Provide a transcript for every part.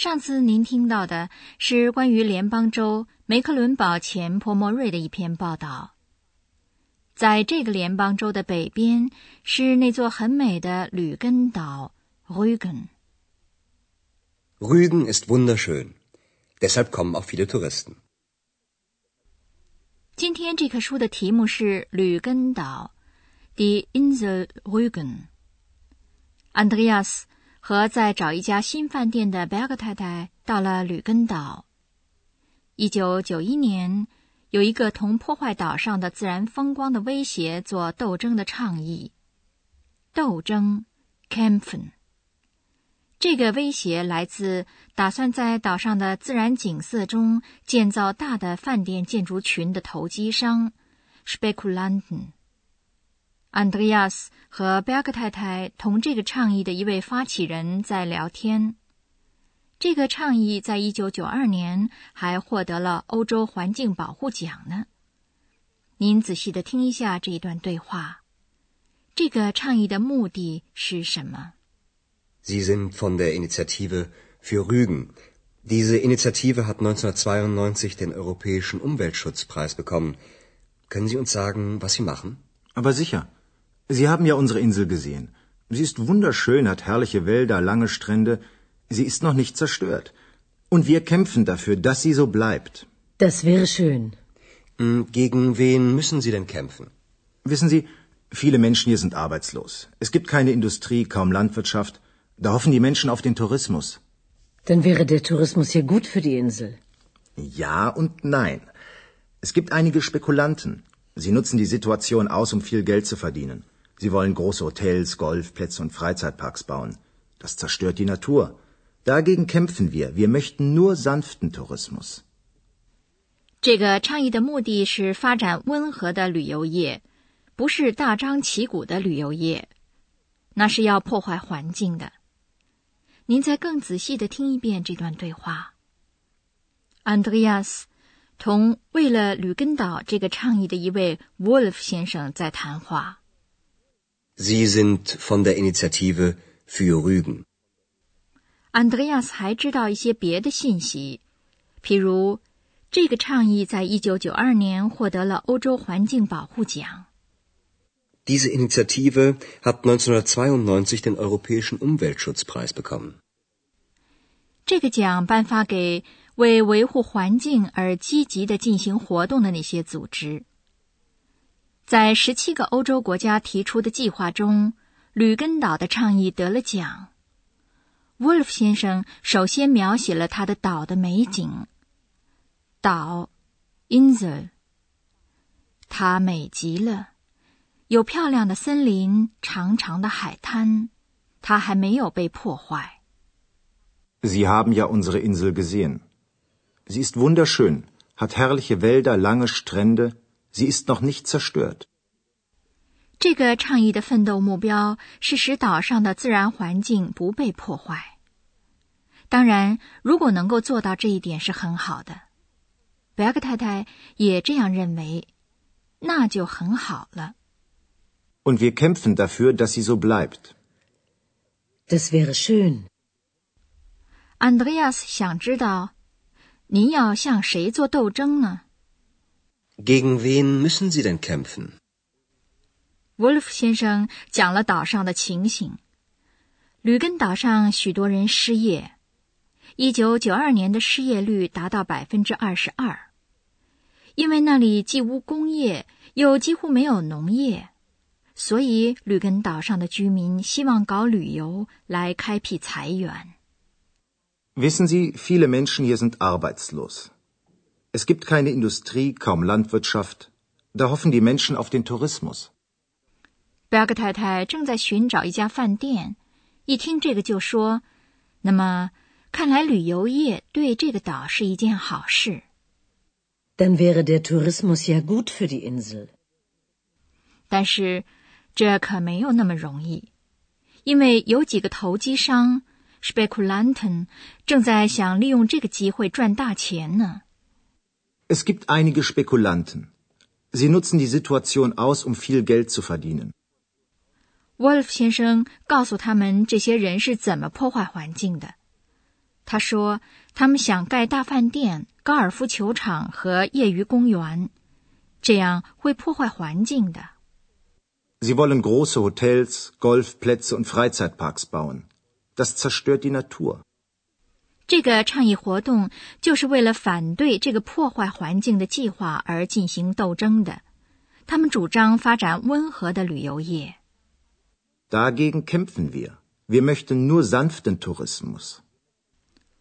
上次您听到的是关于联邦州梅克伦堡前泼莫瑞的一篇报道。在这个联邦州的北边是那座很美的吕根岛 Rügen。Rügen ist wunderschön, deshalb kommen auch viele Touristen. 今天这棵书的题目是吕根岛，Die Insel Rügen。Andreas。和在找一家新饭店的贝格太太到了吕根岛。一九九一年，有一个同破坏岛上的自然风光的威胁做斗争的倡议。斗争 c a m p e n 这个威胁来自打算在岛上的自然景色中建造大的饭店建筑群的投机商 （Spekulanten）。安德烈亚斯和贝尔克太太同这个倡议的一位发起人在聊天。这个倡议在一九九二年还获得了欧洲环境保护奖呢。您仔细的听一下这一段对话。这个倡议的目的是什么？Sie sind von der Initiative für Rügen. Diese Initiative hat 1992 den Europäischen Umweltschutzpreis bekommen. Können Sie uns sagen, was Sie machen? Aber sicher. Sie haben ja unsere Insel gesehen. Sie ist wunderschön, hat herrliche Wälder, lange Strände. Sie ist noch nicht zerstört. Und wir kämpfen dafür, dass sie so bleibt. Das wäre schön. Hm, gegen wen müssen Sie denn kämpfen? Wissen Sie, viele Menschen hier sind arbeitslos. Es gibt keine Industrie, kaum Landwirtschaft. Da hoffen die Menschen auf den Tourismus. Dann wäre der Tourismus hier gut für die Insel. Ja und nein. Es gibt einige Spekulanten. Sie nutzen die Situation aus, um viel Geld zu verdienen. Sie wollen große Hotels, Golfplätze und Freizeitparks bauen. Das zerstört die Natur. Dagegen kämpfen wir. Wir möchten nur sanften Tourismus. 这个倡议的目的是发展温和的旅游业，不是大张旗鼓的旅游业，那是要破坏环境的。您再更仔细的听一遍这段对话。Andreas 同为了吕根岛这个倡议的一位 Wolf 先生在谈话。Sie sind von der Initiative für Rügen. Andreas 还知道一些别的信息，譬如这个倡议在一九九二年获得了欧洲环境保护奖。Diese Initiative hat 1992 den Europäischen Umweltschutzpreis bekommen. 这个奖颁发给为维护环境而积极的进行活动的那些组织。在十七个欧洲国家提出的计划中，吕根岛的倡议得了奖。Wolf 先生首先描写了他的岛的美景。岛，Insel，它美极了，有漂亮的森林，长长的海滩，它还没有被破坏。Sie haben ja unsere Insel gesehen. Sie ist wunderschön, hat herrliche Wälder, lange Strände. Sie ist noch nicht zerstört. 这个倡议的奋斗目标是使岛上的自然环境不被破坏。当然，如果能够做到这一点是很好的。贝克太太也这样认为，那就很好了。Und wir kämpfen dafür, dass sie so bleibt. Das wäre schön. Andreas 想知道，您要向谁做斗争呢？Gegen wen müssen Sie denn kämpfen? Wolf 先生讲了岛上的情形。吕根岛上许多人失业，一九九二年的失业率达到百分之二十二。因为那里既无工业，又几乎没有农业，所以吕根岛上的居民希望搞旅游来开辟财源。Wissen Sie, viele Menschen hier sind arbeitslos. Es gibt keine Industrie, kaum Landwirtschaft. Da hoffen die Menschen auf den Tourismus. 贝格太太正在寻找一家饭店，一听这个就说：“那么看来旅游业对这个岛是一件好事。Dann wäre der Tourismus ja gut für die Insel. 但是这可没有那么容易，因为有几个投机商 （spekulanten） 正在想利用这个机会赚大钱呢。Es gibt einige Spekulanten. Sie nutzen die Situation aus, um viel Geld zu verdienen. Wolf 先生告诉他们这些人是怎么破坏环境的。他说，他们想盖大饭店、高尔夫球场和业余公园，这样会破坏环境的。 Sie wollen große Hotels, Golfplätze und Freizeitparks bauen. Das zerstört die Natur. 这个倡议活动就是为了反对这个破坏环境的计划而进行斗争的。他们主张发展温和的旅游业。Dagegen kämpfen wir. Wir möchten nur sanften Tourismus.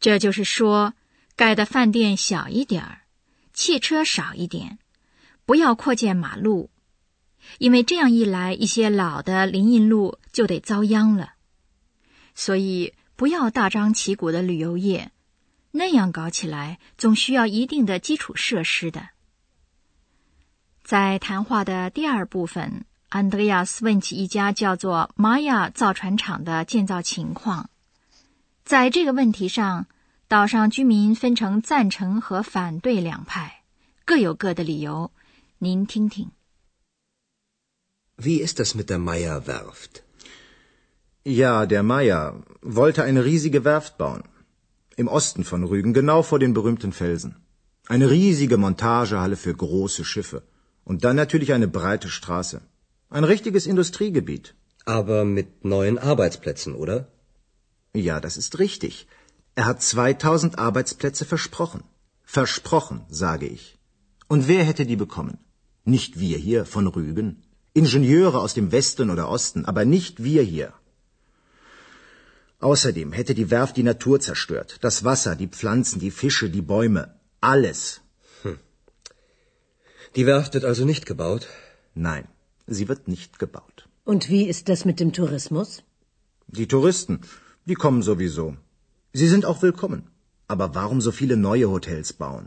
这就是说，盖的饭店小一点儿，汽车少一点，不要扩建马路，因为这样一来，一些老的林荫路就得遭殃了。所以，不要大张旗鼓的旅游业，那样搞起来总需要一定的基础设施的。在谈话的第二部分，安德烈亚斯问起一家叫做玛雅造船厂的建造情况。在这个问题上，岛上居民分成赞成和反对两派，各有各的理由。您听听。Wie ist das mit der Maya Werft? Ja, der Meier wollte eine riesige Werft bauen. Im Osten von Rügen, genau vor den berühmten Felsen. Eine riesige Montagehalle für große Schiffe. Und dann natürlich eine breite Straße. Ein richtiges Industriegebiet. Aber mit neuen Arbeitsplätzen, oder? Ja, das ist richtig. Er hat 2000 Arbeitsplätze versprochen. Versprochen, sage ich. Und wer hätte die bekommen? Nicht wir hier von Rügen. Ingenieure aus dem Westen oder Osten, aber nicht wir hier. Außerdem hätte die Werft die Natur zerstört. Das Wasser, die Pflanzen, die Fische, die Bäume. Alles. Die Werft wird also nicht gebaut? Nein, sie wird nicht gebaut. Und wie ist das mit dem Tourismus? Die Touristen, die kommen sowieso. Sie sind auch willkommen. Aber warum so viele neue Hotels bauen?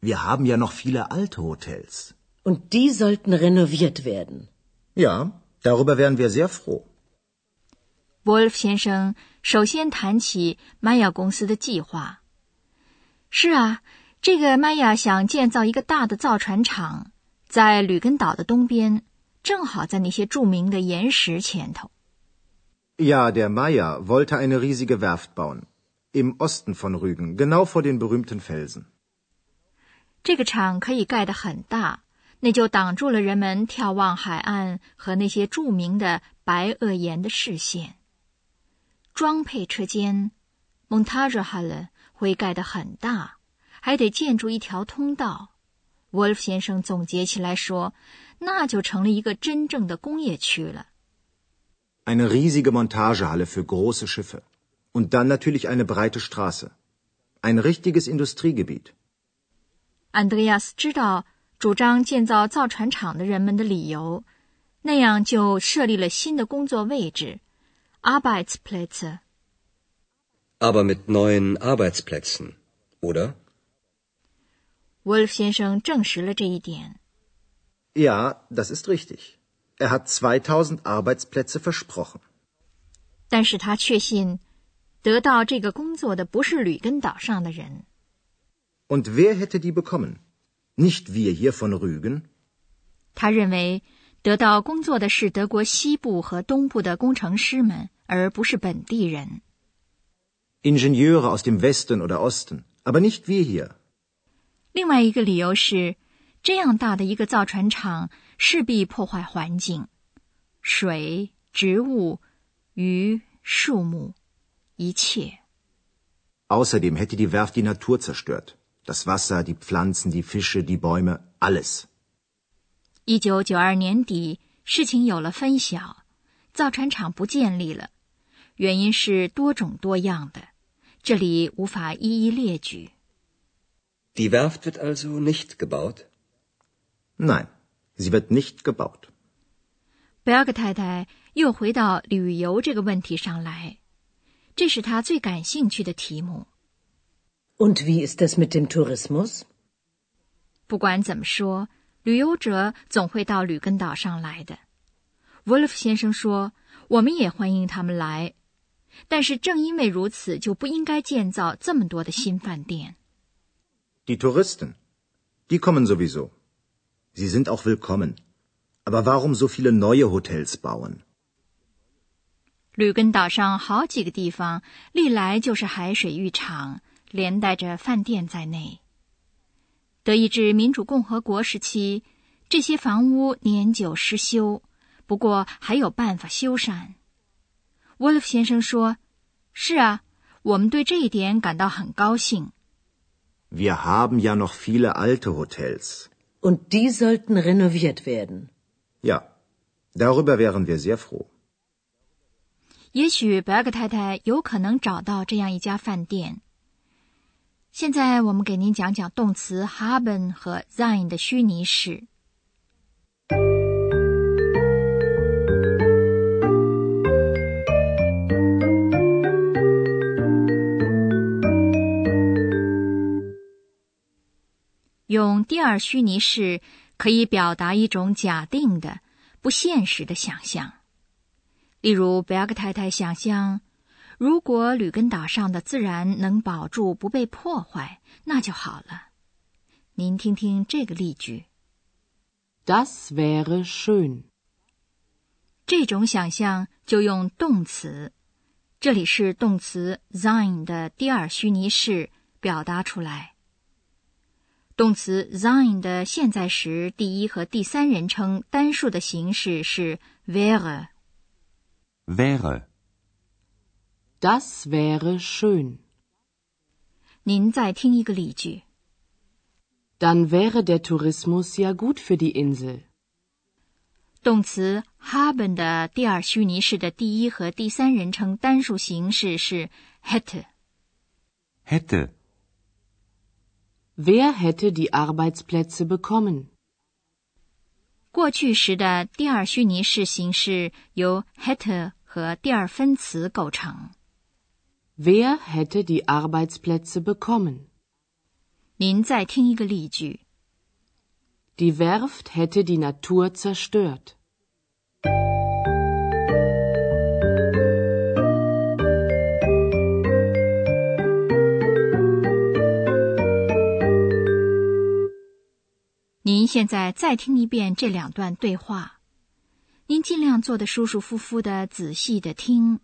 Wir haben ja noch viele alte Hotels. Und die sollten renoviert werden. Ja, darüber wären wir sehr froh. Wolf 先生首先谈起玛雅公司的计划。是啊，这个玛雅想建造一个大的造船厂，在吕根岛的东边，正好在那些著名的岩石前头。Ja, der Meier wollte eine riesige Werft bauen. Im Osten von Rügen, genau vor den berühmten Felsen. 这个厂可以盖得很大，那就挡住了人们眺望海岸和那些著名的白垩岩的视线。装配车间 （Montagehalle） 会盖得很大，还得建筑一条通道。Wolf 先生总结起来说，那就成了一个真正的工业区了。Eine riesige Montagehalle für große Schiffe. Und dann natürlich eine breite Straße. Ein richtiges Industriegebiet. 安德烈亚斯知道主张建造造船厂的人们的理由，那样就设立了新的工作位置 （Arbeitsplätze）。 Aber mit neuen Arbeitsplätzen, oder? Wolf 先生证实了这一点。 Ja, das ist richtig. Er hat 2000 Arbeitsplätze versprochen. 但是他确信，得到这个工作的不是吕根岛上的人。 Und wer hätte die bekommen? Nicht wir hier von Rügen? 他认为， 得到工作的是德国西部和东部的工程师们，而不是本地人。Ingenieure aus dem Westen oder Osten, aber nicht wir hier. 另外一个理由是，这样大的一个造船厂势必破坏环境，水、植物、鱼、树木，一切。Außerdem hätte die Werft die Natur zerstört. Das Wasser, die Pflanzen, die Fische, die Bäume, alles. 一九九二年底，事情有了分晓，造船厂不建立了，原因是多种多样的，这里无法一一列举。Die Werft wird also nicht gebaut? Nein, sie wird nicht gebaut. 贝尔格太太又回到旅游这个问题上来。这是他最感兴趣的题目。Und wie ist das mit dem Tourismus? 不管怎么说，旅游者总会到吕根岛上来的。Wolf 先生说：“我们也欢迎他们来，但是正因为如此，就不应该建造这么多的新饭店。Die Touristen, die kommen sowieso. Sie sind auch willkommen. Aber warum so viele neue Hotels bauen? 吕根岛上好几个地方历来就是海水浴场，连带着饭店在内。德意志民主共和国时期，这些房屋年久失修，不过还有办法修缮。Wolf 先生说：“是啊，我们对这一点感到很高兴。Wir haben ja noch viele alte Hotels. Und die sollten renoviert werden. Ja, darüber wären wir sehr froh. 也许贝尔格太太有可能找到这样一家饭店。现在我们给您讲讲动词 haben 和 sein 的虚拟式。用第二虚拟式可以表达一种假定的、不现实的想象。例如，贝尔格太太想象，如果吕根岛上的自然能保住不被破坏，那就好了。您听听这个例句，Das wäre schön. 这种想象就用动词，这里是动词 sein 的第二虚拟式表达出来。动词 sein 的现在时第一和第三人称单数的形式是 wäre。wäre, Das wäre schön. 您再听一个例句， Dann wäre der Tourismus ja gut für die Insel. 动词 haben 的第二虚拟式的第一和第三人称单数形式是 hätte。 hätte, Wer hätte die Arbeitsplätze bekommen? 过去时的第二虚拟式形式由 hätte 和第二分词构成。 Wer hätte die Arbeitsplätze bekommen? 您再听一个例句，Die Werft hätte die Natur zerstört. 您现在再听一遍这两段对话，您尽量坐得舒舒服服的，仔细的听。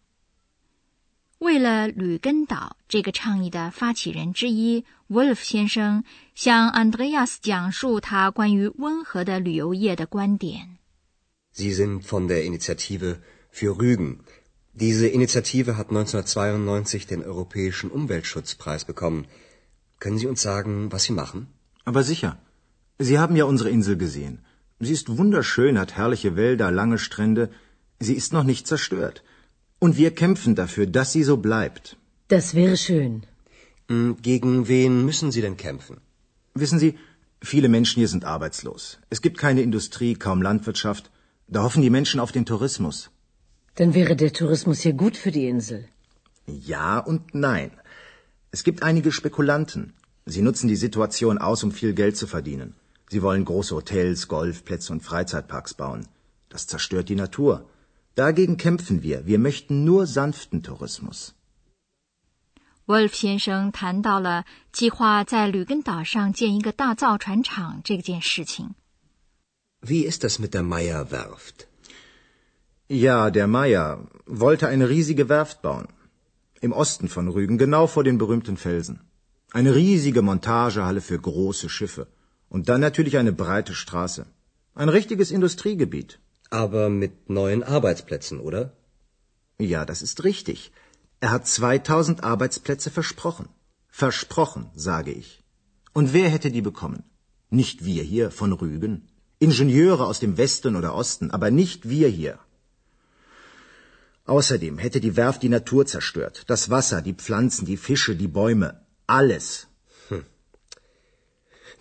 为了吕根岛这个倡议的发起人之一，Wolf 先生向 Andreas 讲述他关于温和的旅游业的观点。 Sie sind von der Initiative für Rügen. Diese Initiative hat 1992 den Europäischen Umweltschutzpreis bekommen. Können Sie uns sagen, was Sie machen? Aber sicher. Sie haben ja unsere Insel gesehen. Sie ist wunderschön, hat herrliche Wälder, lange Strände. Sie ist noch nicht zerstört. Und wir kämpfen dafür, dass sie so bleibt. Das wäre schön. Hm, Gegen wen müssen Sie denn kämpfen? Wissen Sie, viele Menschen hier sind arbeitslos. Es gibt keine Industrie, kaum Landwirtschaft. Da hoffen die Menschen auf den Tourismus. Dann wäre der Tourismus ja gut für die Insel. Ja und nein. Es gibt einige Spekulanten. Sie nutzen die Situation aus, um viel Geld zu verdienen. Sie wollen große Hotels, Golfplätze und Freizeitparks bauen. Das zerstört die Natur. Dagegen kämpfen wir. Wir möchten nur sanften Tourismus. Wolf 先生谈到了计划在吕根岛上建一个大造船厂这件事情。 Wie ist das mit der Meyer Werft? Ja, der Meier wollte eine riesige Werft bauen. Im Osten von Rügen, genau vor den berühmten Felsen. Eine riesige Montagehalle für große Schiffe. Und dann natürlich eine breite Straße. Ein richtiges Industriegebiet. Aber mit neuen Arbeitsplätzen, oder? Ja, das ist richtig. Er hat 2000 Arbeitsplätze versprochen. Versprochen, sage ich. Und wer hätte die bekommen? Nicht wir hier von Rügen. Ingenieure aus dem Westen oder Osten, aber nicht wir hier. Außerdem hätte die Werft die Natur zerstört. Das Wasser, die Pflanzen, die Fische, die Bäume. Alles.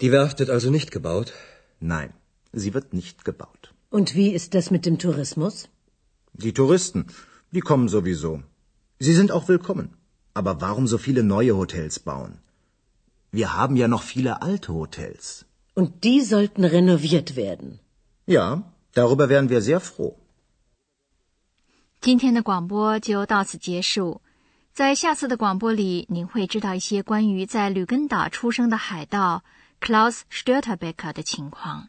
Die Werft wird also nicht gebaut? Nein, sie wird nicht gebaut. Und wie ist das mit dem Tourismus? Die Touristen, die kommen sowieso. Sie sind auch willkommen. Aber warum so viele neue Hotels bauen? Wir haben ja noch viele alte Hotels. Und die sollten renoviert werden. Ja, darüber wären wir sehr froh. 今天的广播就到此结束。在下次的广播里，您会知道一些关于在吕根岛出生的海盗 Klaus Störtebeker 的情况。